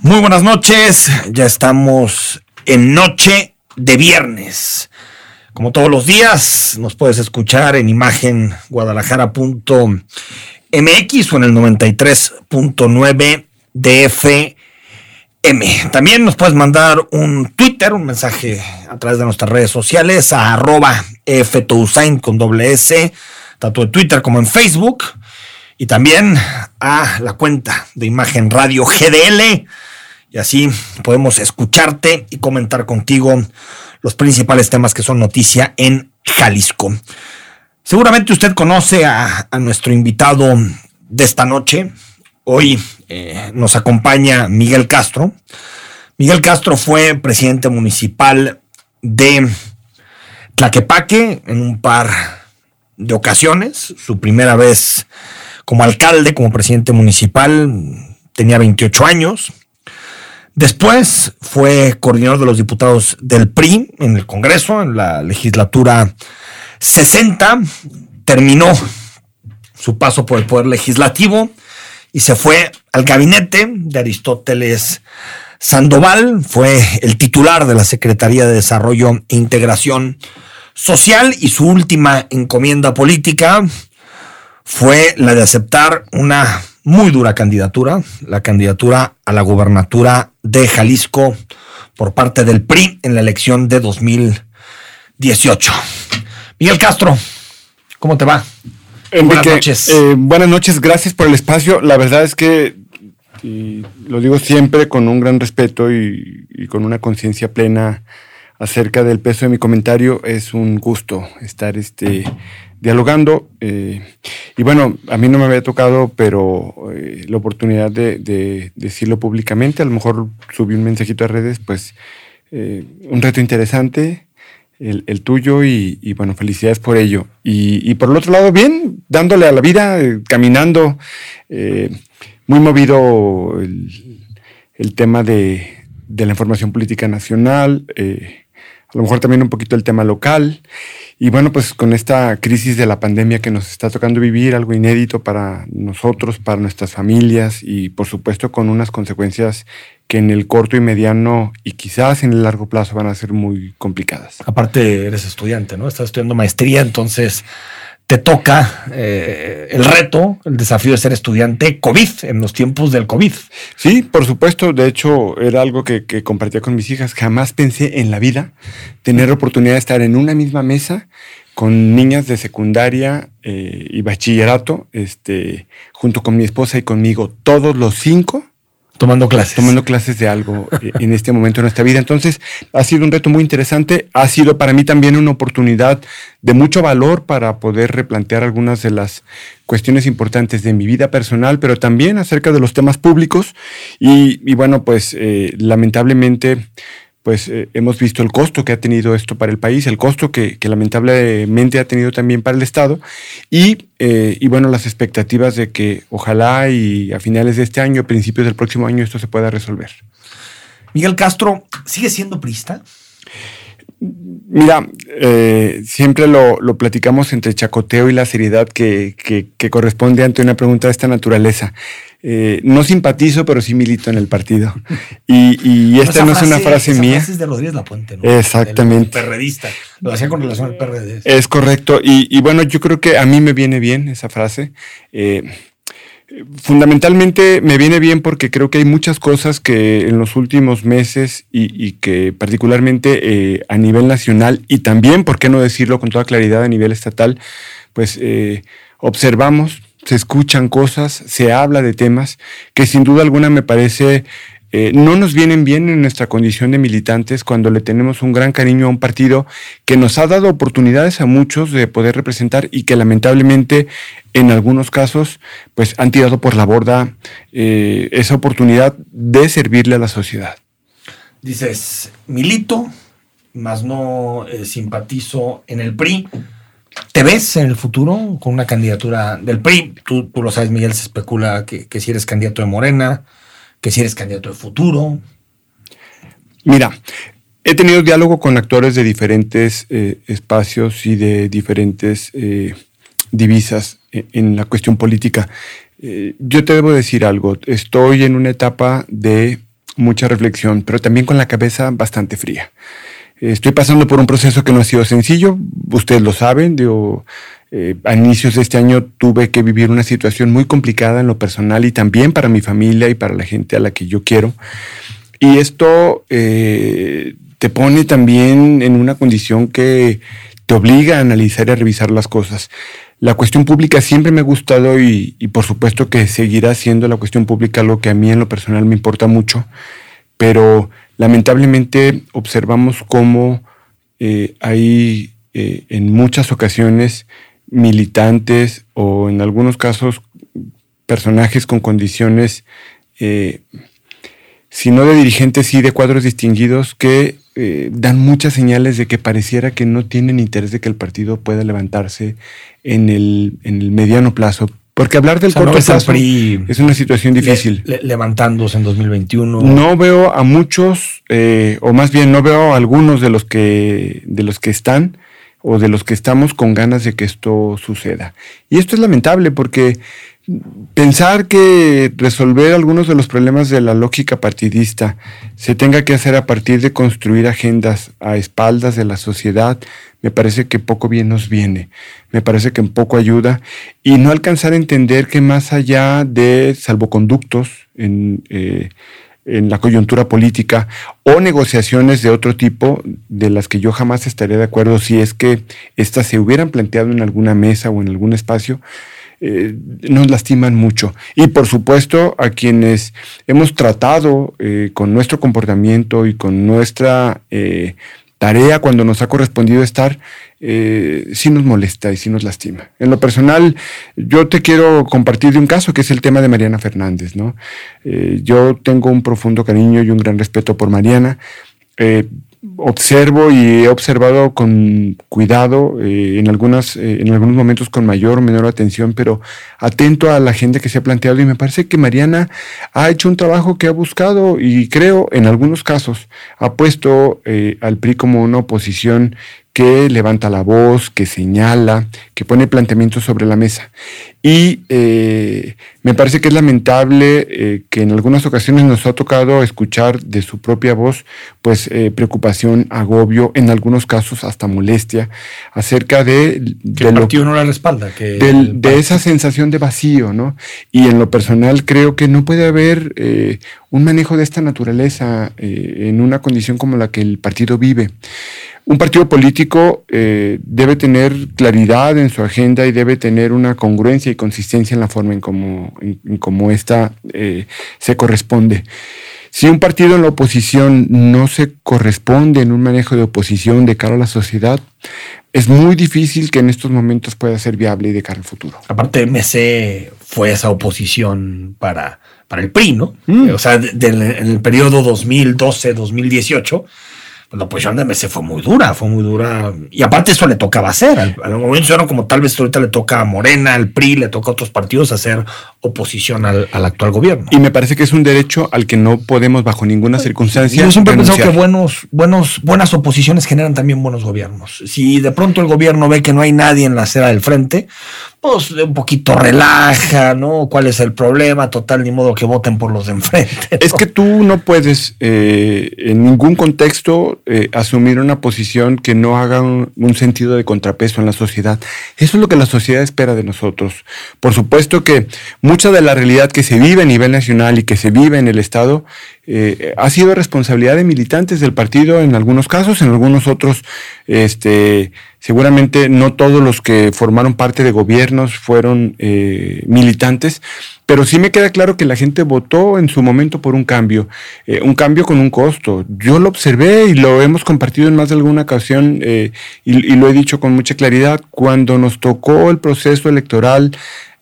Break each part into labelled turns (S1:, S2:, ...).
S1: Muy buenas noches, ya estamos en noche de viernes. Como todos los días, nos puedes escuchar en imagen guadalajara.mx o en el 93.9 DF M. También nos puedes mandar un Twitter, un mensaje a través de nuestras redes sociales a arroba con doble S, tanto en Twitter como en Facebook. Y también a la cuenta de imagen radio GDL. Y así podemos escucharte y comentar contigo los principales temas que son noticia en Jalisco. Seguramente usted conoce a, nuestro invitado de esta noche. Hoy eh, nos acompaña Miguel Castro. Miguel Castro fue presidente municipal de Tlaquepaque en un par de ocasiones. Su primera vez como alcalde, como presidente municipal, tenía 28 años. Después fue coordinador de los diputados del PRI en el Congreso, en la legislatura 60. Terminó su paso por el Poder Legislativo y se fue al gabinete de Aristóteles Sandoval, fue el titular de la Secretaría de Desarrollo e Integración Social y su última encomienda política fue la de aceptar una muy dura candidatura, la candidatura a la gubernatura de Jalisco por parte del PRI en la elección de 2018. Miguel Castro, ¿cómo te va?
S2: buenas noches. Eh, buenas noches, gracias por el espacio. La verdad es que, y lo digo siempre con un gran respeto y, con una conciencia plena acerca del peso de mi comentario, es un gusto estar este, dialogando. Eh, y bueno, a mí no me había tocado, pero eh, la oportunidad de, decirlo públicamente, a lo mejor subí un mensajito a redes, pues un reto interesante el, tuyo y, bueno, felicidades por ello. Y, por el otro lado, bien, dándole a la vida, eh, caminando, eh, muy movido el, tema de, la información política nacional, eh, a lo mejor también un poquito el tema local. Y bueno, pues con esta crisis de la pandemia que nos está tocando vivir, algo inédito para nosotros, para nuestras familias y por supuesto con unas consecuencias que en el corto y mediano y quizás en el largo plazo van a ser muy complicadas.
S1: Aparte, eres estudiante, ¿no? Estás estudiando maestría, entonces te toca eh, el reto, el desafío de ser estudiante COVID en los tiempos del COVID.
S2: Sí, por supuesto. De hecho, era algo que, compartía con mis hijas. Jamás pensé en la vida tener oportunidad de estar en una misma mesa con niñas de secundaria eh, y bachillerato, este, junto con mi esposa y conmigo, todos los cinco
S1: Tomando clases.
S2: Tomando clases de algo eh, en este momento de nuestra vida. Entonces, ha sido un reto muy interesante. Ha sido para mí también una oportunidad de mucho valor para poder replantear algunas de las cuestiones importantes de mi vida personal, pero también acerca de los temas públicos. Y, bueno, pues eh, lamentablemente pues eh, hemos visto el costo que ha tenido esto para el país, el costo que, lamentablemente ha tenido también para el Estado eh, y, bueno, las expectativas de que ojalá y a finales de este año, principios del próximo año, esto se pueda resolver.
S1: Miguel Castro, ¿sigue siendo prista?
S2: Mira, eh, siempre lo, platicamos entre chacoteo y la seriedad que, corresponde ante una pregunta de esta naturaleza. Eh, no simpatizo, pero sí milito en el partido. Y, esta no es una frase mía.
S1: es de Rodríguez La Puente, ¿no?
S2: Exactamente.
S1: perredista. Lo hacía con relación al PRD.
S2: Es correcto. Y, bueno, yo creo que a mí me viene bien esa frase. Eh, Fundamentalmente me viene bien porque creo que hay muchas cosas que en los últimos meses y, que particularmente eh, a nivel nacional y también, por qué no decirlo con toda claridad, a nivel estatal, pues eh, observamos, se escuchan cosas, se habla de temas que sin duda alguna me parece eh, no nos vienen bien en nuestra condición de militantes cuando le tenemos un gran cariño a un partido que nos ha dado oportunidades a muchos de poder representar y que lamentablemente en algunos casos pues han tirado por la borda eh, esa oportunidad de servirle a la sociedad.
S1: Dices, milito, más no eh, simpatizo en el PRI. ¿Te ves en el futuro con una candidatura del PRI? Tú, lo sabes, Miguel, se especula que, que si eres candidato de Morena que si eres candidato de futuro.
S2: Mira, he tenido diálogo con actores de diferentes eh, espacios y de diferentes eh, divisas en, la cuestión política. Eh, yo te debo decir algo, estoy en una etapa de mucha reflexión, pero también con la cabeza bastante fría. Estoy pasando por un proceso que no ha sido sencillo, ustedes lo saben, digo, eh, a inicios de este año tuve que vivir una situación muy complicada en lo personal y también para mi familia y para la gente a la que yo quiero. Y esto eh, te pone también en una condición que te obliga a analizar y a revisar las cosas. La cuestión pública siempre me ha gustado y, por supuesto que seguirá siendo la cuestión pública lo que a mí en lo personal me importa mucho, pero lamentablemente observamos cómo eh, hay eh, en muchas ocasiones militantes o en algunos casos personajes con condiciones, eh, si no de dirigentes, sí de cuadros distinguidos que eh, dan muchas señales de que pareciera que no tienen interés de que el partido pueda levantarse en el, en el mediano plazo. Porque hablar del corto plazo es una situación difícil.
S1: levantándose en 2021.
S2: No veo a muchos, eh, o más bien no veo a algunos de los que, de los que están o de los que estamos con ganas de que esto suceda. Y esto es lamentable porque pensar que resolver algunos de los problemas de la lógica partidista se tenga que hacer a partir de construir agendas a espaldas de la sociedad, me parece que poco bien nos viene, me parece que poco ayuda y no alcanzar a entender que más allá de salvoconductos en, eh, en la coyuntura política o negociaciones de otro tipo de las que yo jamás estaría de acuerdo si es que éstas se hubieran planteado en alguna mesa o en algún espacio, eh, nos lastiman mucho. Y por supuesto a quienes hemos tratado eh, con nuestro comportamiento y con nuestra eh, tarea cuando nos ha correspondido estar, sí nos molesta y sí nos lastima. En lo personal, yo te quiero compartir de un caso que es el tema de Mariana Fernández. ¿no? yo tengo un profundo cariño y un gran respeto por Mariana observo y he observado con cuidado, eh, en, algunas, eh, en algunos momentos con mayor o menor atención, pero atento a la gente que se ha planteado y me parece que Mariana ha hecho un trabajo que ha buscado y creo en algunos casos ha puesto eh, al PRI como una oposición que levanta la voz, que señala, que pone planteamientos sobre la mesa. Y eh, me parece que es lamentable eh, que en algunas ocasiones nos ha tocado escuchar de su propia voz, pues eh, preocupación, agobio, en algunos casos hasta molestia, acerca de...
S1: Que el partido no la respalda.
S2: Que de esa sensación de vacío, ¿no? Y en lo personal creo que no puede haber un manejo de esta naturaleza en una condición como la que el partido vive. Un partido político eh, debe tener claridad en su agenda y debe tener una congruencia y consistencia en la forma en cómo como esta eh, se corresponde. Si un partido en la oposición no se corresponde en un manejo de oposición de cara a la sociedad, es muy difícil que en estos momentos pueda ser viable y de cara al futuro.
S1: Aparte, MC fue esa oposición para, para el PRI, ¿no? Mm. O sea, en el periodo 2012-2018 pues la oposición de MC fue muy dura, fue muy dura. Y aparte eso le tocaba hacer. Al, al movimiento como tal vez ahorita le toca a Morena, al PRI, le toca a otros partidos hacer oposición al, actual gobierno.
S2: Y me parece que es un derecho al que no podemos bajo ninguna circunstancia.
S1: Yo siempre he pensado que buenos, buenos, buenas oposiciones generan también buenos gobiernos. Si de pronto el gobierno ve que no hay nadie en la acera del frente, pues un poquito relaja, ¿no? ¿Cuál es el problema? Total, ni modo que voten por los de enfrente.
S2: Es que tú no puedes eh, en ningún contexto eh, asumir una posición que no haga un, sentido de contrapeso en la sociedad. Eso es lo que la sociedad espera de nosotros. Por supuesto que mucha de la realidad que se vive a nivel nacional y que se vive en el Estado eh, ha sido responsabilidad de militantes del partido en algunos casos, en algunos otros, este, seguramente no todos los que formaron parte de gobiernos fueron eh, militantes, pero sí me queda claro que la gente votó en su momento por un cambio, eh, un cambio con un costo. Yo lo observé y lo hemos compartido en más de alguna ocasión y, y lo he dicho con mucha claridad, cuando nos tocó el proceso electoral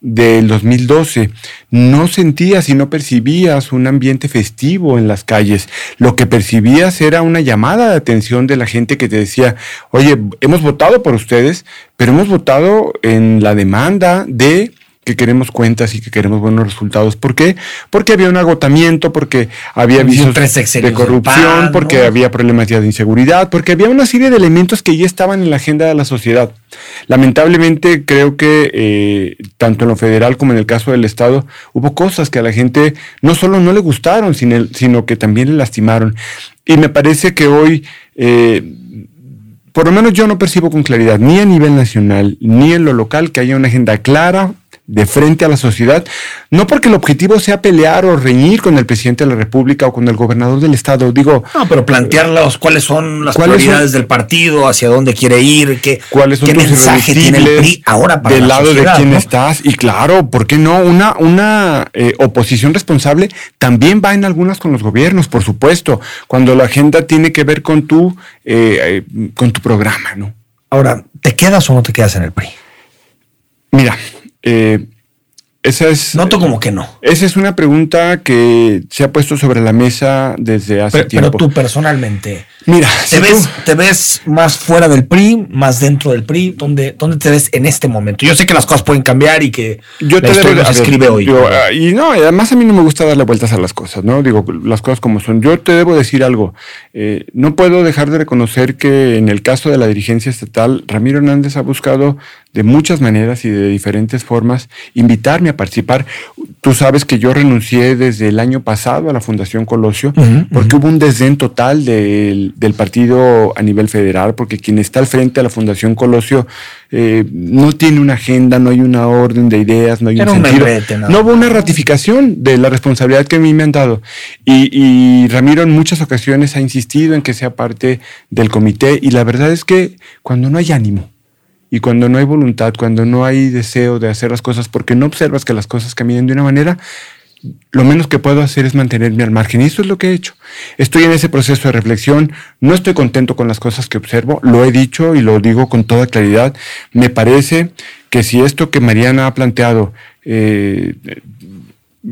S2: del 2012. No sentías y no percibías un ambiente festivo en las calles. Lo que percibías era una llamada de atención de la gente que te decía, oye, hemos votado por ustedes, pero hemos votado en la demanda de que queremos cuentas y que queremos buenos resultados. ¿Por qué? Porque había un agotamiento, porque había avisos de corrupción, porque había problemas ya de inseguridad, porque había una serie de elementos que ya estaban en la agenda de la sociedad. Lamentablemente creo que eh, tanto en lo federal como en el caso del Estado hubo cosas que a la gente no solo no le gustaron, sino, que también le lastimaron. Y me parece que hoy... Eh, por lo menos yo no percibo con claridad, ni a nivel nacional, ni en lo local, que haya una agenda clara, de frente a la sociedad, no porque el objetivo sea pelear o reñir con el presidente de la República o con el gobernador del estado, digo.
S1: No, pero plantearlos cuáles son las prioridades del partido, hacia dónde quiere ir, qué,
S2: ¿Cuáles son
S1: qué mensaje tiene el PRI ahora
S2: para del lado de quién estás y claro, ¿por qué no? Una, una eh, oposición responsable también va en algunas con los gobiernos, por supuesto, cuando la agenda tiene que ver con tu, eh, eh, con tu programa, ¿no?
S1: Ahora, ¿te quedas o no te quedas en el PRI?
S2: Mira, eh, esa es.
S1: Noto como que no.
S2: Esa es una pregunta que se ha puesto sobre la mesa desde hace tiempo.
S1: Pero tú personalmente.
S2: Mira,
S1: ¿te, ves, ¿te ves más fuera del PRI, más dentro del PRI? ¿Dónde, ¿Dónde te ves en este momento? Yo sé que las cosas pueden cambiar y que
S2: yo te debo, escribe hoy. Ah, y no, además a mí no me gusta darle vueltas a las cosas, ¿no? Digo, las cosas como son. Yo te debo decir algo. Eh, no puedo dejar de reconocer que en el caso de la dirigencia estatal, Ramiro Hernández ha buscado de muchas maneras y de diferentes formas invitarme a participar. Tú sabes que yo renuncié desde el año pasado a la Fundación Colosio porque hubo un desdén total del, del, partido a nivel federal, porque quien está al frente de la Fundación Colosio eh, no tiene una agenda, no hay una orden de ideas, no hay un sentido. no. hubo una ratificación de la responsabilidad que a mí me han dado. Y, y Ramiro en muchas ocasiones ha insistido en que sea parte del comité y la verdad es que cuando no hay ánimo, y cuando no hay voluntad, cuando no hay deseo de hacer las cosas porque no observas que las cosas caminen de una manera, lo menos que puedo hacer es mantenerme al margen. Y eso es lo que he hecho. Estoy en ese proceso de reflexión. No estoy contento con las cosas que observo. Lo he dicho y lo digo con toda claridad. Me parece que si esto que Mariana ha planteado eh,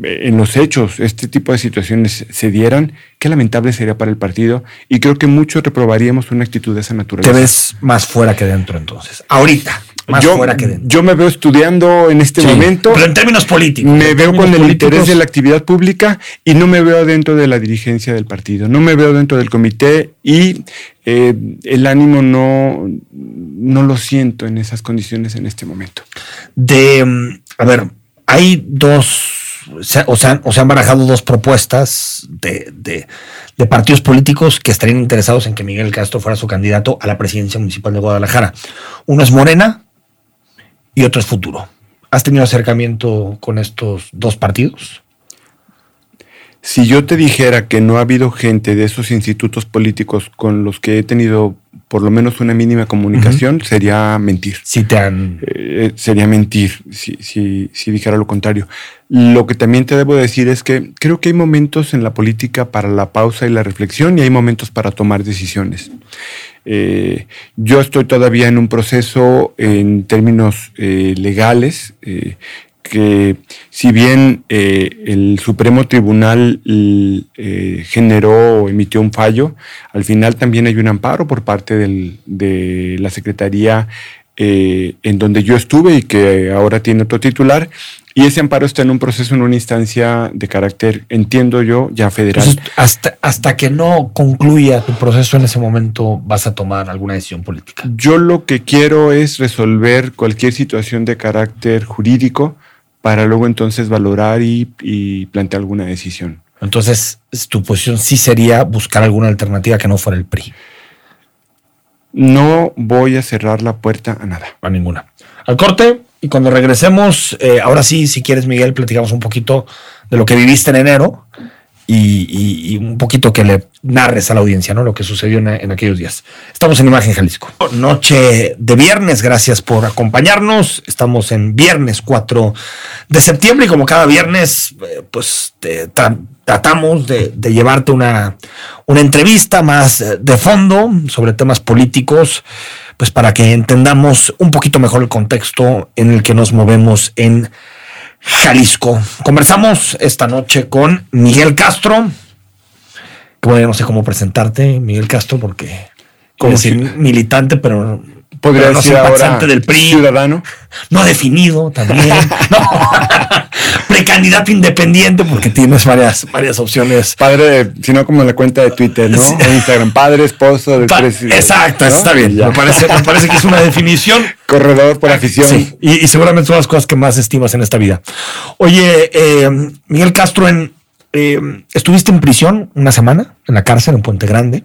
S2: en los hechos este tipo de situaciones se dieran, qué lamentable sería para el partido y creo que muchos reprobaríamos una actitud de esa naturaleza.
S1: Te ves más fuera que dentro entonces. Ahorita. Más
S2: yo,
S1: fuera que dentro.
S2: yo me veo estudiando en este momento.
S1: Pero en términos políticos.
S2: Me veo con el interés de la actividad pública y no me veo dentro de la dirigencia del partido. No me veo dentro del comité y eh, el ánimo no, no lo siento en esas condiciones en este momento.
S1: De, mm, a ver, hay dos o, se han, barajado dos propuestas de, partidos políticos que estarían interesados en que Miguel Castro fuera su candidato a la presidencia municipal de Guadalajara. Uno es Morena y otro es Futuro. ¿Has tenido acercamiento con estos dos partidos?
S2: Si yo te dijera que no ha habido gente de esos institutos políticos con los que he tenido por lo menos una mínima comunicación, sería mentir.
S1: Si te han...
S2: Eh, sería mentir si, si, si, dijera lo contrario. Lo que también te debo decir es que creo que hay momentos en la política para la pausa y la reflexión y hay momentos para tomar decisiones. Eh, yo estoy todavía en un proceso en términos eh, legales que si bien eh, el Supremo Tribunal eh, generó o emitió un fallo, al final también hay un amparo por parte de la Secretaría eh, en donde yo estuve y que ahora tiene otro titular. Y ese amparo está en un proceso, en una instancia de carácter, entiendo yo, ya federal.
S1: hasta, hasta que no concluya tu proceso en ese momento, vas a tomar alguna decisión política.
S2: Yo lo que quiero es resolver cualquier situación de carácter jurídico para luego entonces valorar y, plantear alguna decisión.
S1: Entonces, tu posición sí sería buscar alguna alternativa que no fuera el PRI.
S2: No voy a cerrar la puerta a nada.
S1: A ninguna. Al corte, y cuando regresemos, eh, ahora sí, si quieres, Miguel, platicamos un poquito de lo que viviste en enero y, un poquito que le narres a la audiencia, ¿no? Lo que sucedió en, aquellos días. Estamos en Imagen Jalisco. Noche de viernes, gracias por acompañarnos. Estamos en viernes 4 de septiembre y como cada viernes, eh, pues tratamos de, llevarte una, una entrevista más de fondo sobre temas políticos, pues para que entendamos un poquito mejor el contexto en el que nos movemos en. Conversamos esta noche con Miguel Castro. Que bueno, no sé cómo presentarte, Miguel Castro, porque como si militante, pero
S2: Podría no ser ahora
S1: del PRI.
S2: Ciudadano.
S1: No definido también. Precandidato independiente porque tienes varias, varias opciones.
S2: Padre, sino como la cuenta de Twitter, ¿no? O Instagram, padre, esposo del presidente.
S1: Exacto, está bien. Me parece, me parece que es una definición.
S2: Corredor por afición. Sí,
S1: y, seguramente son las cosas que más estimas en esta vida. Oye, eh, Miguel Castro, en, eh, estuviste en prisión una semana, en la cárcel en Puente Grande.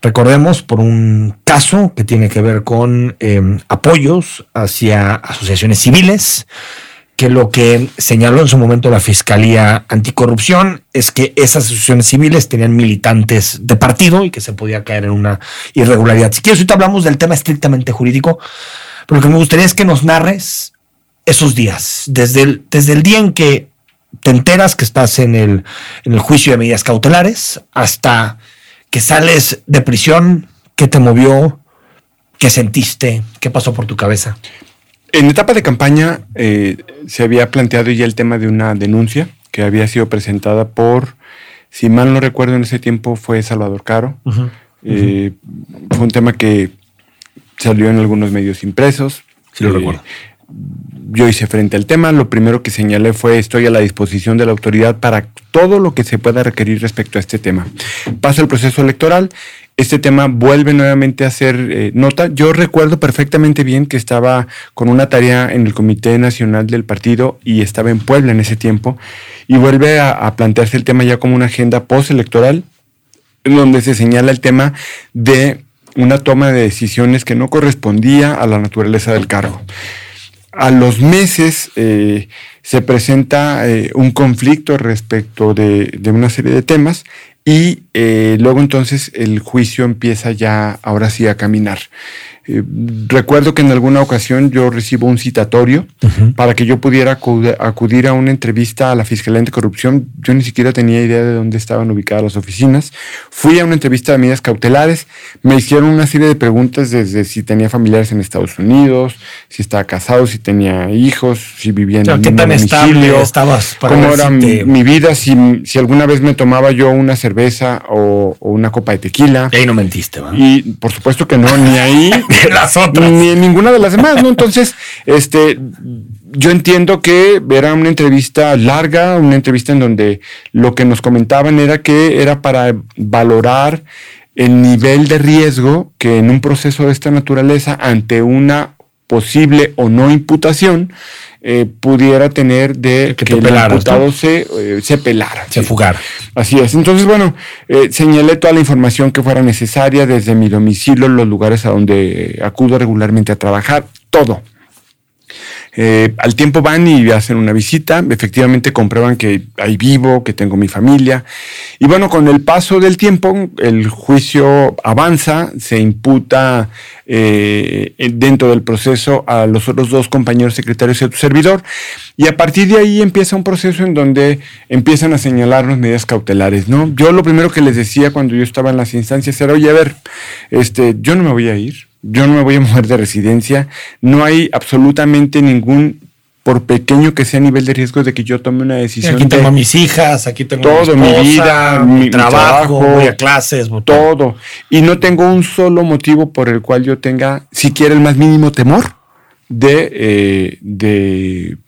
S1: Recordemos por un caso que tiene que ver con em, apoyos hacia asociaciones civiles, que lo que señaló en su momento la Fiscalía Anticorrupción es que esas asociaciones civiles tenían militantes de partido y que se podía caer en una irregularidad. Si quieres, ahorita hablamos del tema estrictamente jurídico, pero lo que me gustaría es que nos narres esos días, desde el, desde el día en que te enteras que estás en el, en el juicio de medidas cautelares hasta que sales de prisión, ¿qué te movió? ¿Qué sentiste? ¿Qué pasó por tu cabeza?
S2: En etapa de campaña eh, se había planteado ya el tema de una denuncia que había sido presentada por, si mal no recuerdo en ese tiempo, fue Salvador Caro. Eh, fue un tema que salió en algunos medios impresos.
S1: Sí, lo eh, recuerdo
S2: yo hice frente al tema. Lo primero que señalé fue estoy a la disposición de la autoridad para todo lo que se pueda requerir respecto a este tema. Pasa el proceso electoral, este tema vuelve nuevamente a ser eh, nota. Yo recuerdo perfectamente bien que estaba con una tarea en el Comité Nacional del Partido y estaba en Puebla en ese tiempo y vuelve a, plantearse el tema ya como una agenda postelectoral donde se señala el tema de una toma de decisiones que no correspondía a la naturaleza del cargo a los meses eh, se presenta eh, un conflicto respecto de, una serie de temas y eh, luego entonces el juicio empieza ya ahora sí a caminar. Eh, recuerdo que en alguna ocasión yo recibo un citatorio para que yo pudiera acudir a una entrevista a la Fiscalía Anticorrupción. Yo ni siquiera tenía idea de dónde estaban ubicadas las oficinas. Fui a una entrevista de medidas cautelares. Me hicieron una serie de preguntas desde si tenía familiares en Estados Unidos, si estaba casado, si tenía hijos, si vivía en el
S1: ¿Qué tan estable estabas?
S2: Para ¿Cómo era mi, vida? Si, si, alguna vez me tomaba yo una cerveza o, una copa de tequila.
S1: Y ahí no mentiste, ¿va?
S2: Y por supuesto que no, ni ahí.
S1: las otras.
S2: Ni en ninguna de las demás, ¿no? Entonces, este, yo entiendo que era una entrevista larga, una entrevista en donde lo que nos comentaban era que era para valorar el nivel de riesgo que en un proceso de esta naturaleza, ante una posible o no imputación, eh, pudiera tener de
S1: que, el imputado
S2: se, eh, se pelara.
S1: Se fugara.
S2: Así es. Entonces, bueno, eh, señalé toda la información que fuera necesaria desde mi domicilio, los lugares a donde acudo regularmente a trabajar, todo. Eh, al tiempo van y hacen una visita, efectivamente comprueban que ahí vivo, que tengo mi familia. Y bueno, con el paso del tiempo, el juicio avanza, se imputa eh, dentro del proceso a los otros dos compañeros secretarios de tu servidor. Y a partir de ahí empieza un proceso en donde empiezan a señalarnos medidas cautelares, ¿no? Yo lo primero que les decía cuando yo estaba en las instancias era, oye, a ver, este, yo no me voy a ir yo no me voy a mover de residencia, no hay absolutamente ningún, por pequeño que sea nivel de riesgo de que yo tome una decisión.
S1: Aquí tengo a mis hijas, aquí tengo
S2: todo, mi, vida, mi, trabajo,
S1: voy a clases,
S2: todo. Y no tengo un solo motivo por el cual yo tenga siquiera el más mínimo temor de, eh, de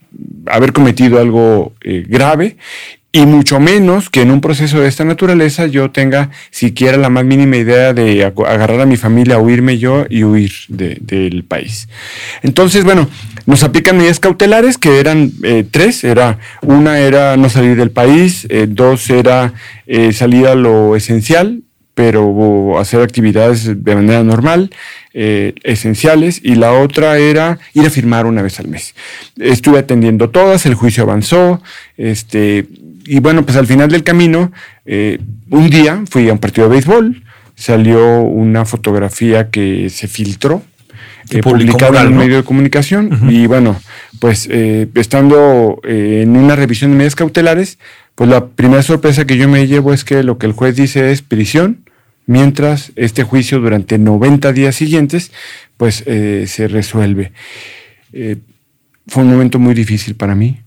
S2: haber cometido algo eh, grave y mucho menos que en un proceso de esta naturaleza yo tenga siquiera la más mínima idea de agarrar a mi familia, huirme yo y huir del país. Entonces, bueno, nos aplican medidas cautelares que eran eh, tres. Era, una era no salir del país, eh, dos era eh, salir a lo esencial, pero hacer actividades de manera normal, esenciales, y la otra era ir a firmar una vez al mes. Estuve atendiendo todas, el juicio avanzó, este, y bueno, pues al final del camino, eh, un día fui a un partido de béisbol, salió una fotografía que se filtró, eh, publicada en un medio de comunicación, y bueno, pues eh, estando en una revisión de medidas cautelares, pues la primera sorpresa que yo me llevo es que lo que el juez dice es prisión, mientras este juicio durante 90 días siguientes, pues se resuelve. fue un momento muy difícil para mí.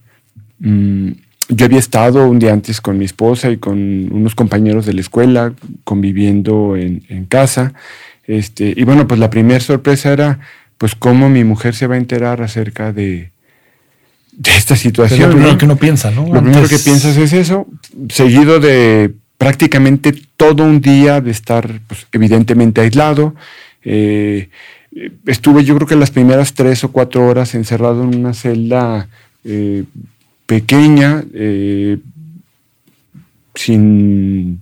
S2: Mm, yo había estado un día antes con mi esposa y con unos compañeros de la escuela, conviviendo en, casa. Este, y bueno, pues la primera sorpresa era pues cómo mi mujer se va a enterar acerca de, de esta situación. Es
S1: lo primero que uno piensa, ¿no?
S2: Lo primero que piensas es eso, seguido de prácticamente todo un día de estar pues, evidentemente aislado. Eh, estuve yo creo que las primeras tres o cuatro horas encerrado en una celda eh, pequeña, eh, sin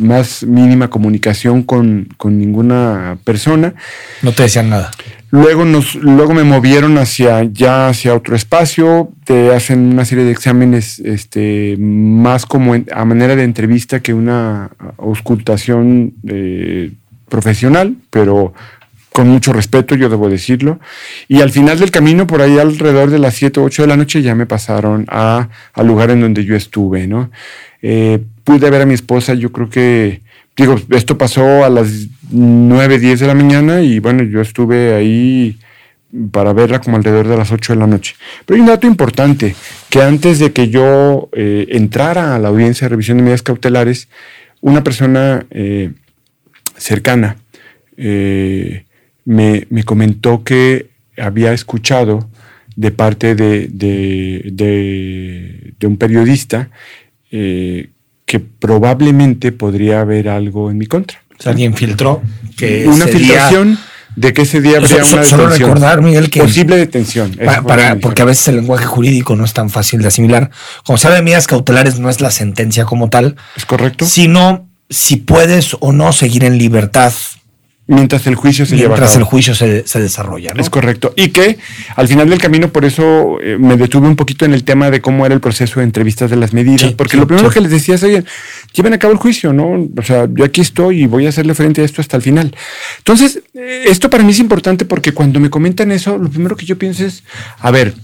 S2: más mínima comunicación con, ninguna persona.
S1: No te decían nada.
S2: Luego, nos, luego me movieron hacia ya hacia otro espacio, te hacen una serie de exámenes este, más como a manera de entrevista que una auscultación eh, profesional, pero con mucho respeto, yo debo decirlo. Y al final del camino, por ahí alrededor de las 7 o 8 de la noche, ya me pasaron a, al lugar en donde yo estuve, ¿no? Eh, pude ver a mi esposa, yo creo que, digo, esto pasó a las 9, 10 de la mañana y bueno, yo estuve ahí para verla como alrededor de las 8 de la noche. Pero hay un dato importante, que antes de que yo eh, entrara a la audiencia de revisión de medidas cautelares, una persona eh, cercana me, comentó que había escuchado de parte de, de, un periodista eh, que probablemente podría haber algo en mi contra.
S1: alguien filtró que
S2: una filtración de que ese día habría una detención.
S1: Solo recordar, Miguel, que
S2: posible detención.
S1: para, porque a veces el lenguaje jurídico no es tan fácil de asimilar. Como sabe, medidas cautelares no es la sentencia como tal.
S2: Es correcto.
S1: Sino si puedes o no seguir en libertad
S2: Mientras el juicio se lleva
S1: a cabo. el juicio se, desarrolla.
S2: Es correcto. Y que al final del camino, por eso eh, me detuve un poquito en el tema de cómo era el proceso de entrevistas de las medidas, porque lo primero que les decía es, oye, lleven a cabo el juicio, ¿no? O sea, yo aquí estoy y voy a hacerle frente a esto hasta el final. Entonces, eh, esto para mí es importante porque cuando me comentan eso, lo primero que yo pienso es, a ver,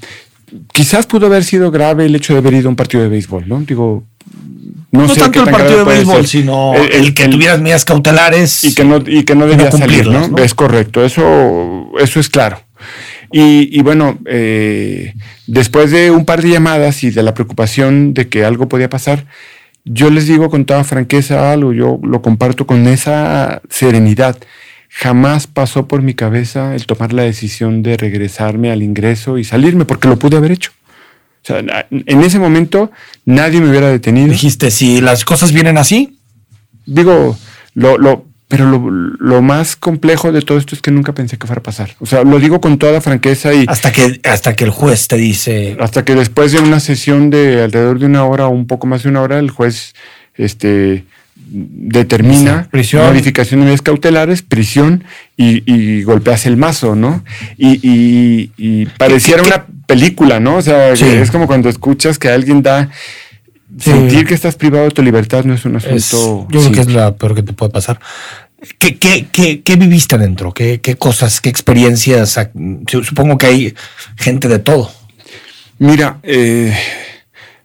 S2: quizás pudo haber sido grave el hecho de haber ido a un partido de béisbol, ¿no? Digo,
S1: no, tanto el partido de béisbol, sino el, que tuvieras medidas cautelares.
S2: Y que no, y que no debía salir, ¿no? Es correcto, eso, eso es claro. Y, bueno, eh, después de un par de llamadas y de la preocupación de que algo podía pasar, yo les digo con toda franqueza algo, yo lo comparto con esa serenidad. Jamás pasó por mi cabeza el tomar la decisión de regresarme al ingreso y salirme, porque lo pude haber hecho. O sea, en ese momento nadie me hubiera detenido.
S1: Dijiste, si las cosas vienen así.
S2: Digo, lo, lo, pero lo, más complejo de todo esto es que nunca pensé que fuera a pasar. O sea, lo digo con toda franqueza y.
S1: Hasta que, hasta que el juez te dice.
S2: Hasta que después de una sesión de alrededor de una hora o un poco más de una hora, el juez este, determina
S1: prisión.
S2: modificación de medidas cautelares, prisión y, golpeas el mazo, ¿no? Y, pareciera una película, ¿no? O sea, es como cuando escuchas que alguien da... Sentir que estás privado de tu libertad no es un asunto...
S1: yo creo que es lo peor que te puede pasar. ¿Qué, qué, viviste adentro? ¿Qué, ¿Qué, cosas, qué experiencias? Supongo que hay gente de todo.
S2: Mira, eh,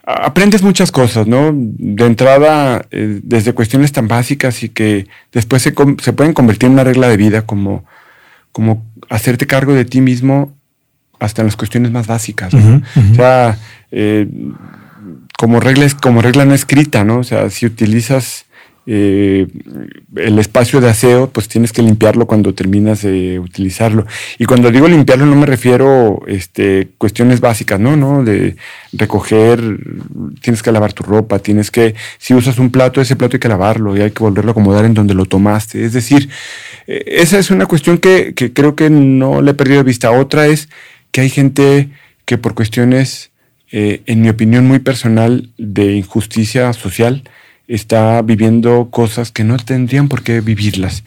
S2: aprendes muchas cosas, ¿no? De entrada, eh, desde cuestiones tan básicas y que después se, se, pueden convertir en una regla de vida, como, como hacerte cargo de ti mismo hasta en las cuestiones más básicas. O sea, eh, como, regla, como regla no escrita, ¿no? O sea, si utilizas eh, el espacio de aseo, pues tienes que limpiarlo cuando terminas de utilizarlo. Y cuando digo limpiarlo no me refiero este cuestiones básicas, ¿no? ¿no? De recoger, tienes que lavar tu ropa, tienes que, si usas un plato, ese plato hay que lavarlo y hay que volverlo a acomodar en donde lo tomaste. Es decir, eh, esa es una cuestión que, que creo que no le he perdido de vista. Otra es que hay gente que por cuestiones, eh, en mi opinión muy personal, de injusticia social, está viviendo cosas que no tendrían por qué vivirlas.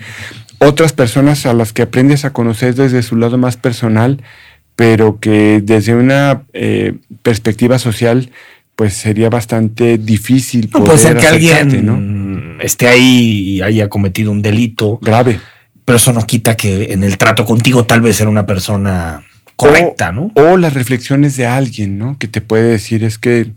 S2: Otras personas a las que aprendes a conocer desde su lado más personal, pero que desde una eh, perspectiva social, pues sería bastante difícil.
S1: No puede ser que alguien ¿no? esté ahí y haya cometido un delito
S2: grave.
S1: Pero eso no quita que en el trato contigo tal vez era una persona correcta, ¿no?
S2: O las reflexiones de alguien, ¿no? Que te puede decir es que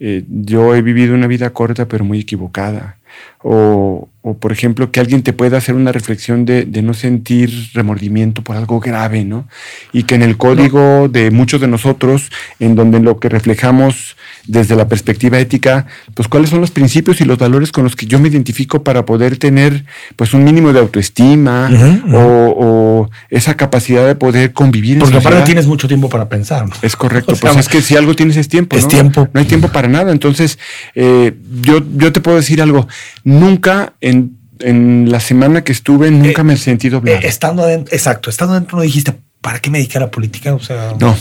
S2: eh, yo he vivido una vida corta pero muy equivocada. O, o, por ejemplo, que alguien te pueda hacer una reflexión de, de, no sentir remordimiento por algo grave, ¿no? Y que en el código de muchos de nosotros, en donde lo que reflejamos desde la perspectiva ética, pues cuáles son los principios y los valores con los que yo me identifico para poder tener pues un mínimo de autoestima O, o, esa capacidad de poder convivir.
S1: Porque aparte tienes mucho tiempo para pensar. ¿no?
S2: Es correcto, pues es que si algo tienes es tiempo.
S1: Es tiempo.
S2: No hay tiempo para nada. Entonces, eh, yo, yo te puedo decir algo, nunca en, en la semana que estuve, nunca eh, me he sentido bien.
S1: Eh, estando adentro, exacto, estando dentro no dijiste, ¿para qué me dediqué a la política? O sea,
S2: no.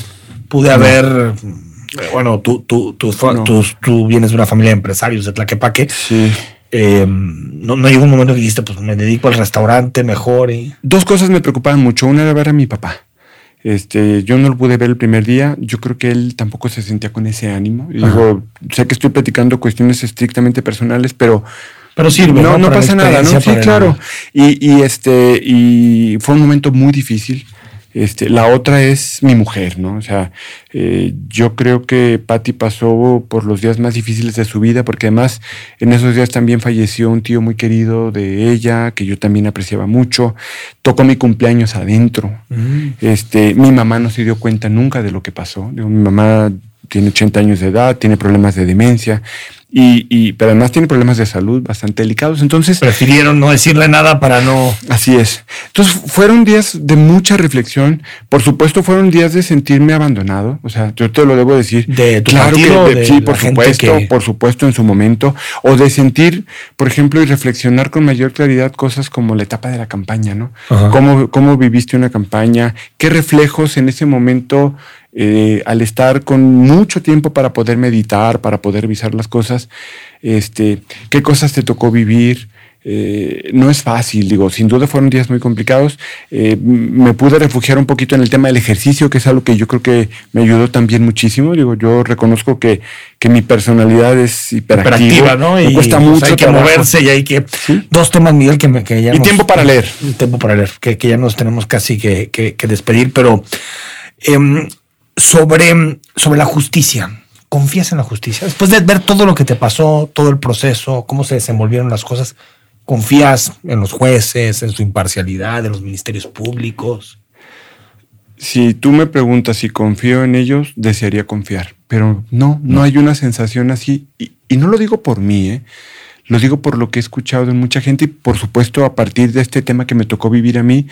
S1: Pude haber bueno, tú, tú, tú, tú, vienes de una familia de empresarios de Tlaquepaque.
S2: Sí.
S1: Eh, no, no llegó un momento que dijiste, pues me dedico al restaurante mejor. Y...
S2: Dos cosas me preocupaban mucho. Una era ver a mi papá. Este, yo no lo pude ver el primer día. Yo creo que él tampoco se sentía con ese ánimo. Y digo, sé que estoy platicando cuestiones estrictamente personales, pero
S1: pero sirve.
S2: No, no, pasa nada, ¿no? Sí, claro. Y, y, este, y fue un momento muy difícil. Este, la otra es mi mujer, ¿no? O sea, eh, yo creo que Patty pasó por los días más difíciles de su vida, porque además en esos días también falleció un tío muy querido de ella, que yo también apreciaba mucho. Tocó mi cumpleaños adentro. Mm. Este, mi mamá no se dio cuenta nunca de lo que pasó. mi mamá tiene 80 años de edad, tiene problemas de demencia. Y, pero además tiene problemas de salud bastante delicados. Entonces.
S1: Prefirieron no decirle nada para no.
S2: Así es. Entonces fueron días de mucha reflexión. Por supuesto, fueron días de sentirme abandonado. O sea, yo te lo debo decir.
S1: De
S2: tu claro que sí, por supuesto, por supuesto, en su momento. O de sentir, por ejemplo, y reflexionar con mayor claridad cosas como la etapa de la campaña, ¿no? Cómo, cómo viviste una campaña, qué reflejos en ese momento eh, al estar con mucho tiempo para poder meditar, para poder revisar las cosas, este, qué cosas te tocó vivir. Eh, no es fácil, digo, sin duda fueron días muy complicados. Eh, me pude refugiar un poquito en el tema del ejercicio, que es algo que yo creo que me ayudó también muchísimo. Digo, yo reconozco que, que mi personalidad es hiperactiva,
S1: ¿no? y cuesta pues, mucho. Hay que moverse y hay que. Dos temas, Miguel, que, me, que ya.
S2: Y tiempo para leer.
S1: Tiempo para leer, que, que ya nos tenemos casi que, que despedir, pero. Em, sobre, sobre la justicia. ¿Confías en la justicia? Después de ver todo lo que te pasó, todo el proceso, cómo se desenvolvieron las cosas, ¿confías en los jueces, en su imparcialidad, en los ministerios públicos?
S2: Si tú me preguntas si confío en ellos, desearía confiar, pero no, no, hay una sensación así. Y, y, no lo digo por mí, ¿eh? lo digo por lo que he escuchado en mucha gente y por supuesto a partir de este tema que me tocó vivir a mí,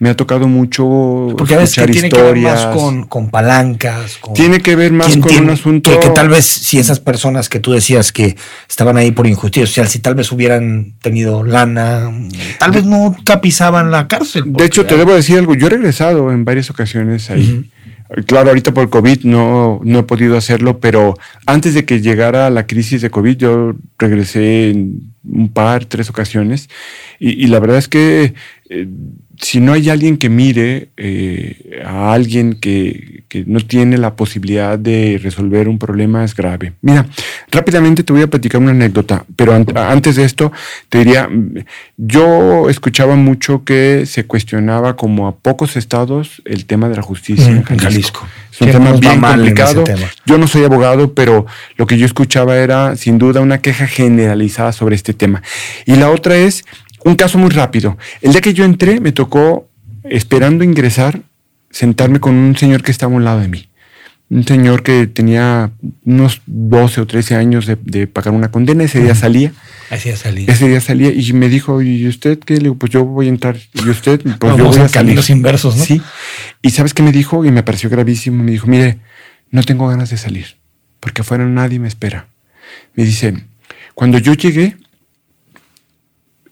S2: me ha tocado mucho
S1: Porque a veces que tiene que ver más con, con palancas.
S2: tiene que ver más con un asunto.
S1: Que, tal vez si esas personas que tú decías que estaban ahí por injusticia social, si tal vez hubieran tenido lana, tal vez nunca pisaban la cárcel.
S2: De hecho, te debo decir algo. Yo he regresado en varias ocasiones ahí. Claro, ahorita por COVID no, no he podido hacerlo, pero antes de que llegara la crisis de COVID, yo regresé en un par, tres ocasiones. Y, y la verdad es que eh, si no hay alguien que mire eh, a alguien que, que, no tiene la posibilidad de resolver un problema es grave. Mira, rápidamente te voy a platicar una anécdota, pero antes de esto te diría, yo escuchaba mucho que se cuestionaba como a pocos estados el tema de la justicia en Jalisco. Es un tema bien complicado. Yo no soy abogado, pero lo que yo escuchaba era sin duda una queja generalizada sobre este tema. Y la otra es un caso muy rápido. El día que yo entré, me tocó, esperando ingresar, sentarme con un señor que estaba a un lado de mí. Un señor que tenía unos 12 o 13 años de, pagar una condena. Ese día salía.
S1: Ese día salía.
S2: Ese día salía y me dijo, ¿y usted qué? Le digo, pues yo voy a entrar. ¿Y usted? Pues yo voy
S1: a salir. Caminos inversos, ¿no?
S2: Sí. Y ¿sabes qué me dijo? Y me pareció gravísimo. Me dijo, mire, no tengo ganas de salir porque afuera nadie me espera. Me dice, cuando yo llegué,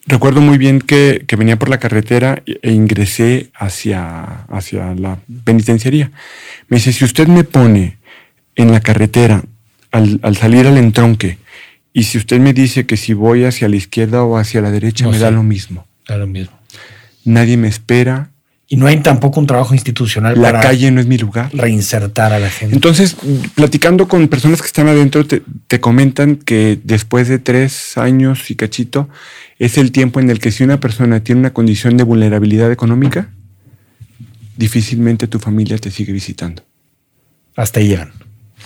S2: Recuerdo muy bien que, venía por la carretera e ingresé hacia, hacia la penitenciaría. Me dice, si usted me pone en la carretera al, salir al entronque y si usted me dice que si voy hacia la izquierda o hacia la derecha me da lo mismo.
S1: Da lo mismo.
S2: Nadie me espera,
S1: y no hay tampoco un trabajo institucional
S2: la calle no es mi lugar.
S1: Reinsertar a la gente.
S2: Entonces, platicando con personas que están adentro, te, te, comentan que después de tres años y cachito, es el tiempo en el que si una persona tiene una condición de vulnerabilidad económica, difícilmente tu familia te sigue visitando.
S1: Hasta ahí llegan.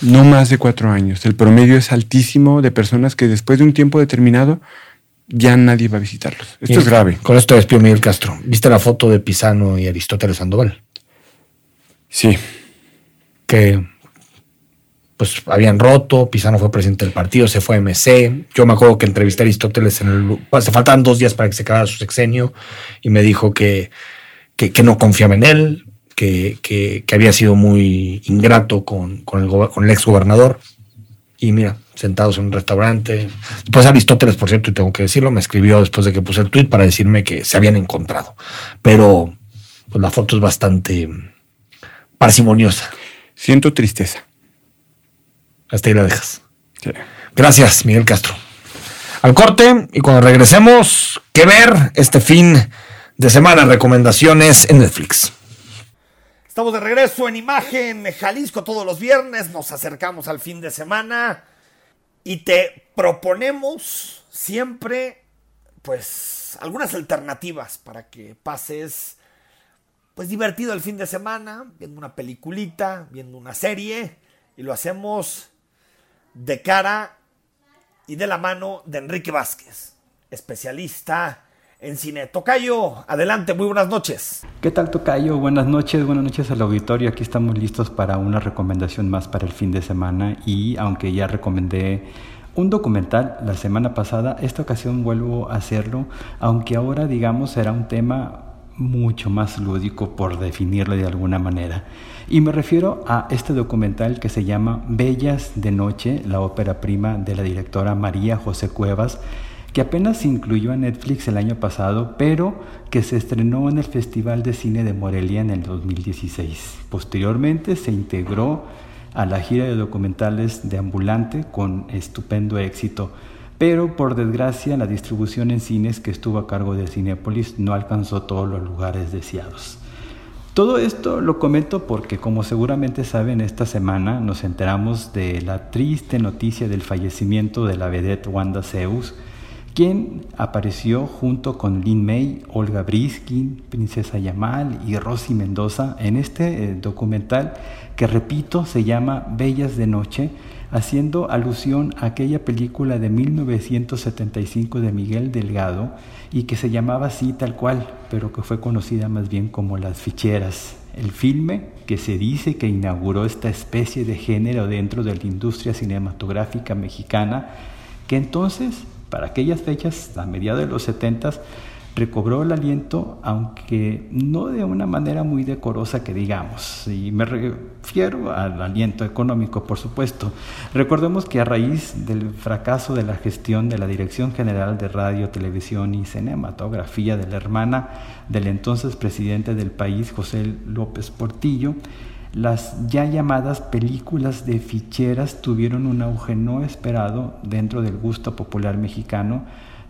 S2: No más de cuatro años. El promedio es altísimo de personas que después de un tiempo determinado ya nadie va a visitarlos. Esto es grave.
S1: Con esto despido Miguel Castro. ¿Viste la foto de Pisano y Aristóteles Sandoval?
S2: Sí.
S1: Que pues habían roto, Pisano fue presidente del partido, se fue a MC. Yo me acuerdo que entrevisté a Aristóteles en el. Pues, se faltaban dos días para que se acabara su sexenio y me dijo que, que, no confiaba en él, que, que, había sido muy ingrato con, con, el, con el ex gobernador. Y mira, sentados en un restaurante. Después Aristóteles, por cierto, y tengo que decirlo, me escribió después de que puse el tweet para decirme que se habían encontrado. Pero pues, la foto es bastante parsimoniosa.
S2: Siento tristeza.
S1: Hasta ahí la dejas. Gracias, Miguel Castro. Al corte y cuando regresemos, ¿qué ver este fin de semana? Recomendaciones en Netflix. Estamos de regreso en Imagen Jalisco todos los viernes. Nos acercamos al fin de semana y te proponemos siempre, pues, algunas alternativas para que pases, pues, divertido el fin de semana, viendo una peliculita, viendo una serie, y lo hacemos de cara y de la mano de Enrique Vázquez, especialista en cine. Tocayo, adelante, muy buenas noches.
S3: ¿Qué tal Tocayo? Buenas noches, buenas noches al auditorio. Aquí estamos listos para una recomendación más para el fin de semana y aunque ya recomendé un documental la semana pasada, esta ocasión vuelvo a hacerlo, aunque ahora digamos será un tema mucho más lúdico por definirlo de alguna manera. Y me refiero a este documental que se llama Bellas de Noche, la ópera prima de la directora María José Cuevas, que apenas se incluyó en Netflix el año pasado, pero que se estrenó en el Festival de Cine de Morelia en el 2016. Posteriormente se integró a la gira de documentales de Ambulante con estupendo éxito pero por desgracia la distribución en cines que estuvo a cargo de Cinepolis no alcanzó todos los lugares deseados. Todo esto lo comento porque, como seguramente saben, esta semana nos enteramos de la triste noticia del fallecimiento de la vedette Wanda Zeus, quien apareció junto con Lin May, Olga Briskin, Princesa Yamal y Rosy Mendoza en este eh, documental que, repito, se llama Bellas de Noche, haciendo alusión a aquella película de 1975 de Miguel Delgado y que se llamaba así tal cual, pero que fue conocida más bien como Las Ficheras. El filme que se dice que inauguró esta especie de género dentro de la industria cinematográfica mexicana, que entonces, para aquellas fechas, a mediados de los 70 recobró el aliento, aunque no de una manera muy decorosa que digamos, y me refiero al aliento económico, por supuesto. Recordemos que a raíz del fracaso de la gestión de la Dirección General de Radio, Televisión y Cinematografía de la hermana del entonces presidente del país, José López Portillo, las ya llamadas películas de ficheras tuvieron un auge no esperado dentro del gusto popular mexicano,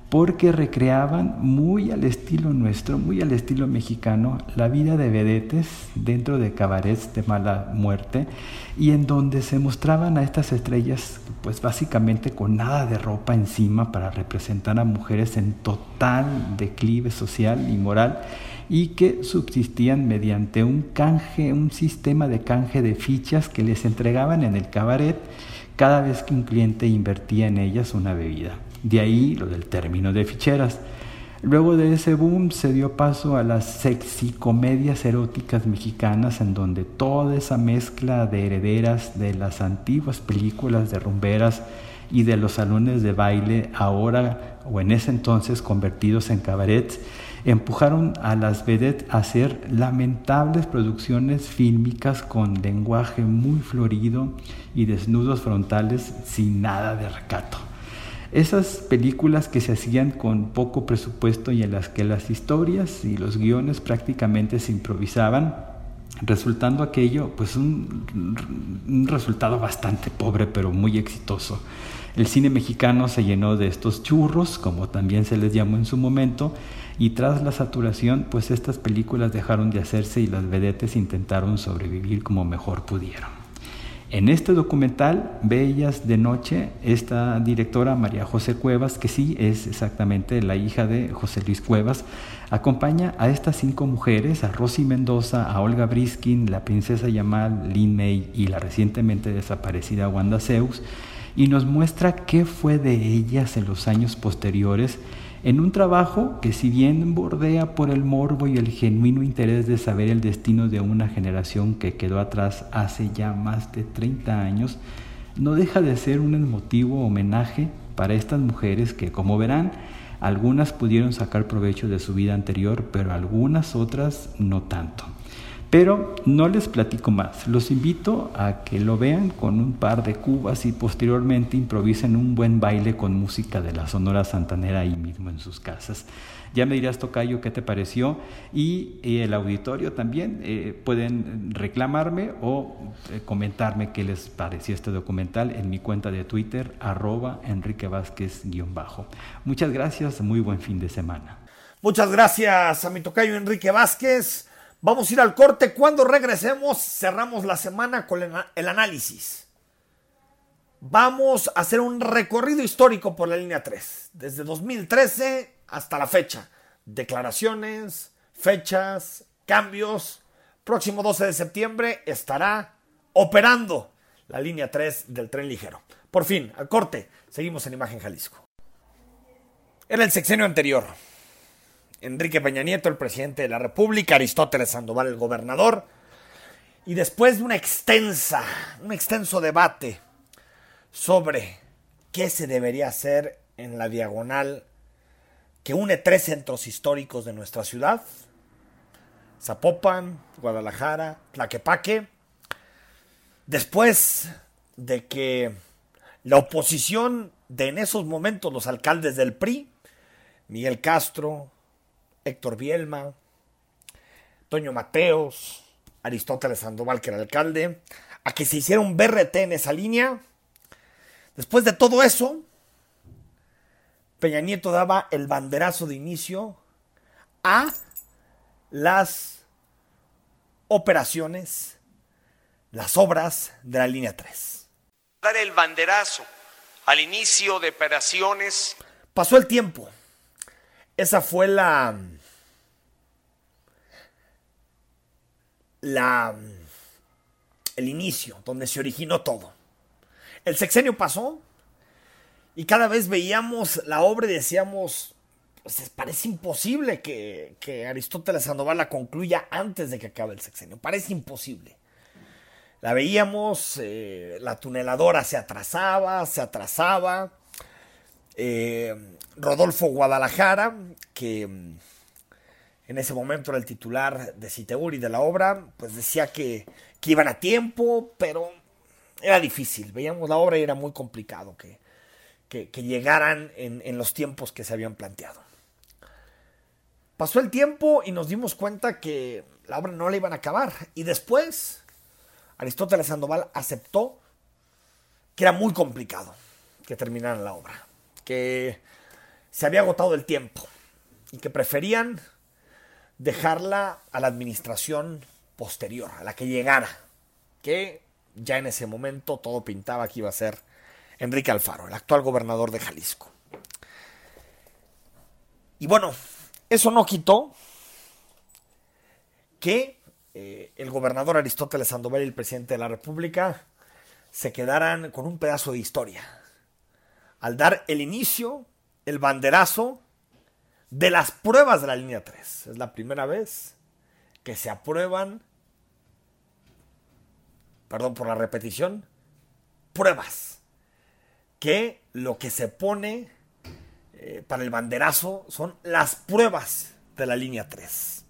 S3: porque recreaban muy al estilo nuestro, muy al estilo mexicano, la vida de vedetes dentro de cabarets de mala muerte y en donde se mostraban a estas estrellas pues básicamente con nada de ropa encima para representar a mujeres en total declive social y moral y que subsistían mediante un canje, un sistema de canje de fichas que les entregaban en el cabaret cada vez que un cliente invertía en ellas una bebida. De ahí lo del término de ficheras. Luego de ese boom se dio paso a las sexy comedias eróticas mexicanas en donde toda esa mezcla de herederas de las antiguas películas de rumberas y de los salones de baile ahora o en ese entonces convertidos en cabarets empujaron a las vedettes a hacer lamentables producciones fílmicas con lenguaje muy florido y desnudos frontales sin nada de recato. Esas películas que se hacían con poco presupuesto y en las que las historias y los guiones prácticamente se improvisaban, resultando aquello pues un, un, resultado bastante pobre pero muy exitoso. El cine mexicano se llenó de estos churros, como también se les llamó en su momento, y tras la saturación pues estas películas dejaron de hacerse y las vedetes intentaron sobrevivir como mejor pudieron. En este documental, Bellas de Noche, esta directora María José Cuevas, que sí es exactamente la hija de José Luis Cuevas, acompaña a estas cinco mujeres, a Rosy Mendoza, a Olga Briskin, la princesa Yamal, Lin May y la recientemente desaparecida Wanda Zeus, y nos muestra qué fue de ellas en los años posteriores en un trabajo que si bien bordea por el morbo y el genuino interés de saber el destino de una generación que quedó atrás hace ya más de 30 años, no deja de ser un emotivo homenaje para estas mujeres que, como verán, algunas pudieron sacar provecho de su vida anterior, pero algunas otras no tanto. Pero no les platico más, los invito a que lo vean con un par de cubas y posteriormente improvisen un buen baile con música de la Sonora Santanera ahí mismo en sus casas. Ya me dirás, Tocayo, qué te pareció y, el auditorio también eh, pueden reclamarme o eh, comentarme qué les pareció este documental en mi cuenta de Twitter, arroba Enrique Vázquez-bajo. Muchas gracias, muy buen fin de semana.
S4: Muchas gracias a mi Tocayo Enrique Vázquez. Vamos a ir al corte. Cuando regresemos, cerramos la semana con el análisis. Vamos a hacer un recorrido histórico por la línea 3, desde 2013 hasta la fecha. Declaraciones, fechas, cambios. Próximo 12 de septiembre estará operando la línea 3 del tren ligero. Por fin, al corte, seguimos en Imagen Jalisco. Era el sexenio anterior. Enrique Peña Nieto, el presidente de la República, Aristóteles Sandoval, el gobernador, y después de una extensa, un extenso debate sobre qué se debería hacer en la diagonal que une tres centros históricos de nuestra ciudad, Zapopan, Guadalajara, Tlaquepaque, después de que la oposición de en esos momentos los alcaldes del PRI, Miguel Castro, Héctor Bielma, Toño Mateos, Aristóteles Sandoval, que era alcalde, a que se hiciera un BRT en esa línea. Después de todo eso, Peña Nieto daba el banderazo de inicio a las operaciones, las obras de la línea 3.
S5: Dar el banderazo al inicio de operaciones.
S4: Pasó el tiempo. Esa fue la la el inicio, donde se originó todo. El sexenio pasó y cada vez veíamos la obra y decíamos, pues parece imposible que, que Aristóteles Sandoval la concluya antes de que acabe el sexenio, parece imposible. La veíamos, eh, la tuneladora se atrasaba, se atrasaba. Eh, Rodolfo Guadalajara, que mm, en ese momento era el titular de Citeuri de la obra, pues decía que, iban a tiempo, pero era difícil. Veíamos la obra y era muy complicado que, que, llegaran en, los tiempos que se habían planteado. Pasó el tiempo y nos dimos cuenta que la obra no la iban a acabar. Y después, Aristóteles Sandoval aceptó que era muy complicado que terminaran la obra, que se había agotado el tiempo y que preferían dejarla a la administración posterior, a la que llegara, que ya en ese momento todo pintaba que iba a ser Enrique Alfaro, el actual gobernador de Jalisco. Y bueno, eso no quitó que eh, el gobernador Aristóteles Sandoval y el presidente de la República se quedaran con un pedazo de historia. Al dar el inicio, el banderazo de las pruebas de la línea 3. Es la primera vez que se aprueban, perdón por la repetición, pruebas que lo que se pone eh, para el banderazo son las pruebas de la línea 3.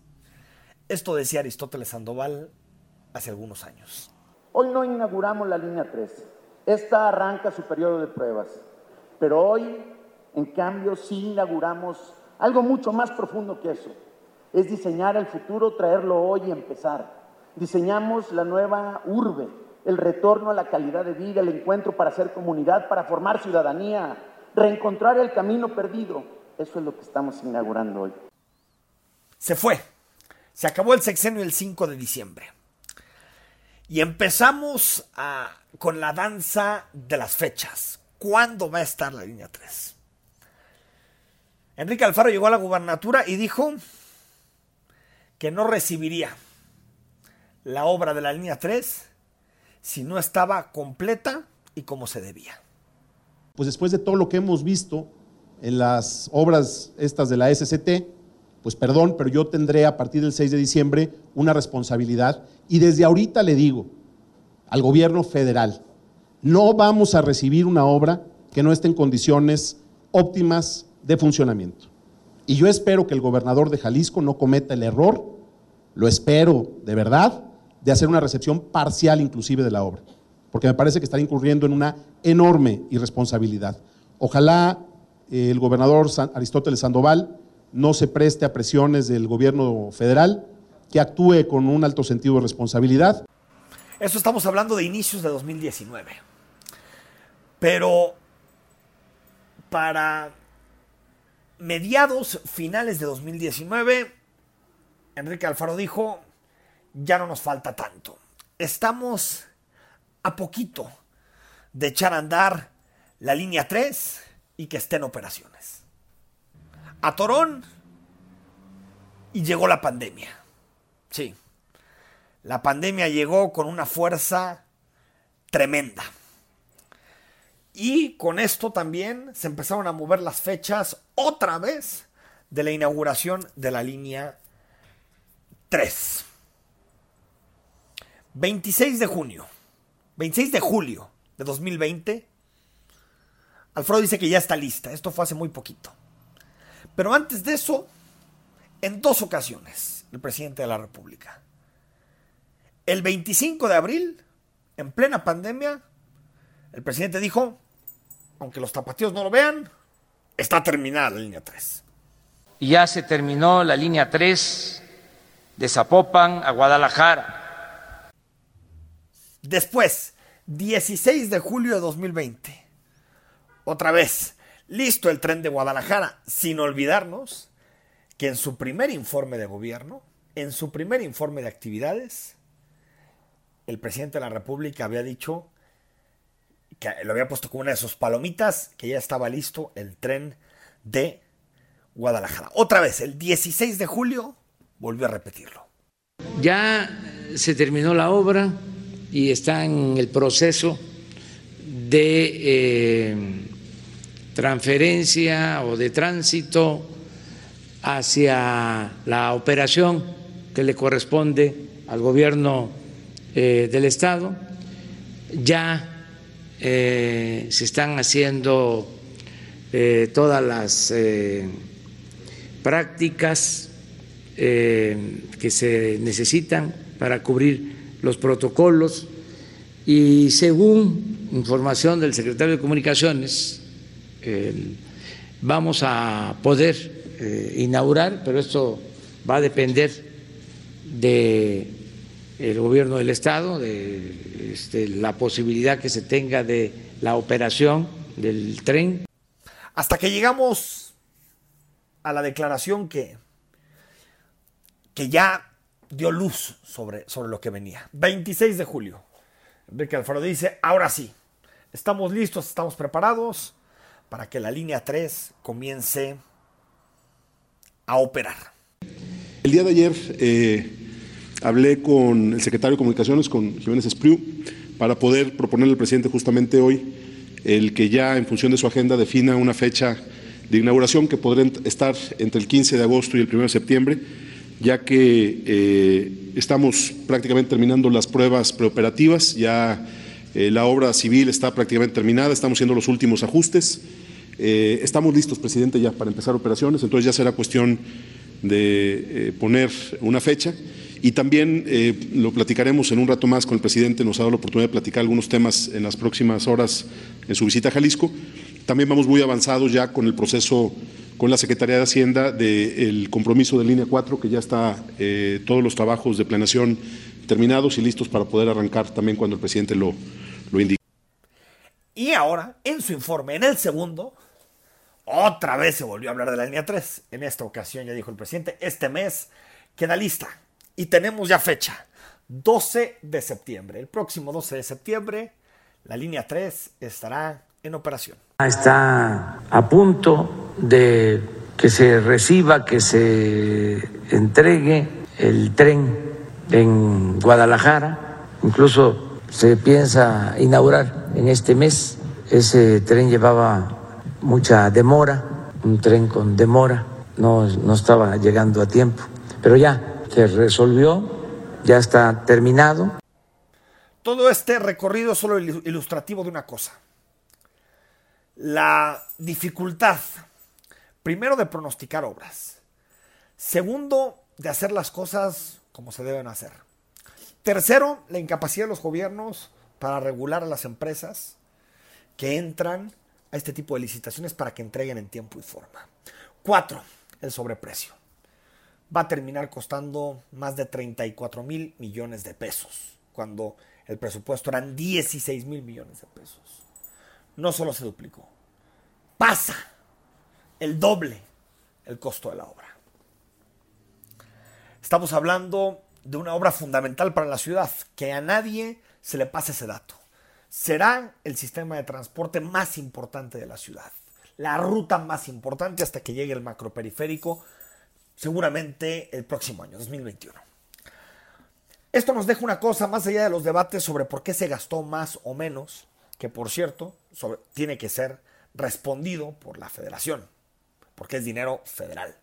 S4: Esto decía Aristóteles Sandoval hace algunos años.
S6: Hoy no inauguramos la línea 3. Esta arranca su periodo de pruebas. Pero hoy, en cambio, sí inauguramos algo mucho más profundo que eso. Es diseñar el futuro, traerlo hoy y empezar. Diseñamos la nueva urbe, el retorno a la calidad de vida, el encuentro para hacer comunidad, para formar ciudadanía, reencontrar el camino perdido. Eso es lo que estamos inaugurando hoy.
S4: Se fue. Se acabó el sexenio el 5 de diciembre. Y empezamos con la danza de las fechas. ¿Cuándo va a estar la línea 3? Enrique Alfaro llegó a la gubernatura y dijo que no recibiría la obra de la línea 3 si no estaba completa y como se debía.
S7: Pues después de todo lo que hemos visto
S8: en las obras estas de la SCT, pues perdón, pero yo tendré a partir del 6 de diciembre una responsabilidad y desde ahorita le digo al gobierno federal, no vamos a recibir una obra que no esté en condiciones óptimas de funcionamiento. Y yo espero que el gobernador de Jalisco no cometa el error, lo espero de verdad, de hacer una recepción parcial inclusive de la obra, porque me parece que está incurriendo en una enorme irresponsabilidad. Ojalá eh, el gobernador Aristóteles Sandoval no se preste a presiones del gobierno federal, que actúe con un alto sentido de responsabilidad.
S4: Eso estamos hablando de inicios de 2019. Pero para mediados, finales de 2019, Enrique Alfaro dijo, ya no nos falta tanto. Estamos a poquito de echar a andar la línea 3 y que esté en operaciones. A Torón y llegó la pandemia. Sí, la pandemia llegó con una fuerza tremenda. Y con esto también se empezaron a mover las fechas otra vez de la inauguración de la línea 3. 26 de junio, 26 de julio de 2020, Alfredo dice que ya está lista. Esto fue hace muy poquito. Pero antes de eso, en dos ocasiones, el presidente de la República. El 25 de abril, en plena pandemia, el presidente dijo, aunque los tapatíos no lo vean, está terminada la línea 3.
S9: Ya se terminó la línea 3 de Zapopan a Guadalajara.
S4: Después, 16 de julio de 2020 otra vez, listo el tren de Guadalajara, sin olvidarnos que en su primer informe de gobierno, en su primer informe de actividades, el presidente de la República había dicho que lo había puesto como una de sus palomitas, que ya estaba listo el tren de Guadalajara. Otra vez, el 16 de julio, volvió a repetirlo.
S9: Ya se terminó la obra y está en el proceso de eh, transferencia o de tránsito hacia la operación que le corresponde al gobierno eh, del Estado. Ya eh, se están haciendo eh, todas las prácticas que se necesitan para cubrir los protocolos. Y según información del secretario de Comunicaciones, vamos a poder eh, inaugurar, pero esto va a depender del el gobierno del Estado, de este, la posibilidad que se tenga de la operación del tren.
S4: Hasta que llegamos a la declaración que, que ya dio luz sobre, sobre lo que venía. 26 de julio. Enrique Alfaro dice, ahora sí, estamos listos, estamos preparados para que la línea 3 comience a operar.
S8: El día de ayer eh, hablé con el secretario de Comunicaciones, con Jiménez Espriu, para poder proponerle al presidente justamente hoy el que ya en función de su agenda defina una fecha de inauguración que podrá estar entre el 15 de agosto y el 1 de septiembre, ya que eh, estamos prácticamente terminando las pruebas preoperativas, ya eh, la obra civil está prácticamente terminada, estamos haciendo los últimos ajustes. Eh, estamos listos, presidente, ya para empezar operaciones, entonces ya será cuestión de poner una fecha. Y también eh, lo platicaremos en un rato más con el presidente, nos ha dado la oportunidad de platicar algunos temas en las próximas horas en su visita a Jalisco. También vamos muy avanzados ya con el proceso con la Secretaría de Hacienda del compromiso de línea 4, que ya está todos los trabajos de planeación terminados y listos para poder arrancar también cuando el presidente lo, lo indique.
S4: Y ahora, en su informe, en el segundo, otra vez se volvió a hablar de la línea 3. En esta ocasión ya dijo el presidente, este mes queda lista y tenemos ya fecha. 12 de septiembre. El próximo 12 de septiembre, la línea 3 estará en operación.
S9: Está a punto de que se reciba, que se entregue el tren en Guadalajara. Incluso se piensa inaugurar en este mes. Ese tren llevaba mucha demora
S10: un tren con demora, no, no estaba llegando a tiempo, pero ya se resolvió, ya está terminado.
S4: Todo este recorrido es solo ilustrativo de una cosa. La dificultad, primero, de pronosticar obras. Segundo, de hacer las cosas como se deben hacer. Tercero, la incapacidad de los gobiernos para regular a las empresas que entran a este tipo de licitaciones para que entreguen en tiempo y forma. Cuatro, el sobreprecio. Va a terminar costando más de 34 mil millones de pesos, cuando el presupuesto eran 16 mil millones de pesos. No solo se duplicó, pasa el doble el costo de la obra. Estamos hablando de una obra fundamental para la ciudad, que a nadie se le pase ese dato. Será el sistema de transporte más importante de la ciudad, la ruta más importante hasta que llegue el macroperiférico, seguramente el próximo año, 2021. Esto nos deja una cosa más allá de los debates sobre por qué se gastó más o menos, que por cierto tiene que ser respondido por la federación, porque es dinero federal.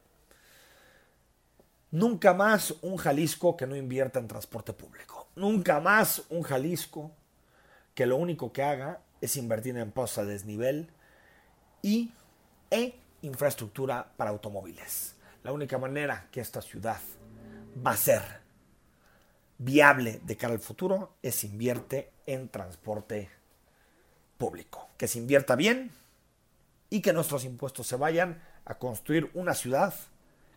S4: Nunca más un Jalisco que no invierta en transporte público. Nunca más un Jalisco que lo único que haga es invertir en postas de desnivel y e infraestructura para automóviles. La única manera que esta ciudad va a ser viable de cara al futuro es invierte en transporte público. Que se invierta bien y que nuestros impuestos se vayan a construir una ciudad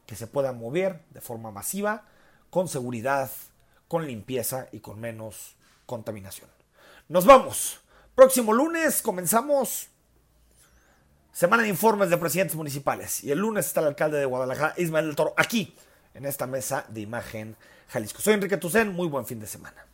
S4: que se pueda mover de forma masiva, con seguridad, con limpieza y con menos contaminación. Nos vamos. Próximo lunes comenzamos semana de informes de presidentes municipales. Y el lunes está el alcalde de Guadalajara, Ismael del Toro, aquí, en esta mesa de imagen Jalisco. Soy Enrique Tucen, muy buen fin de semana.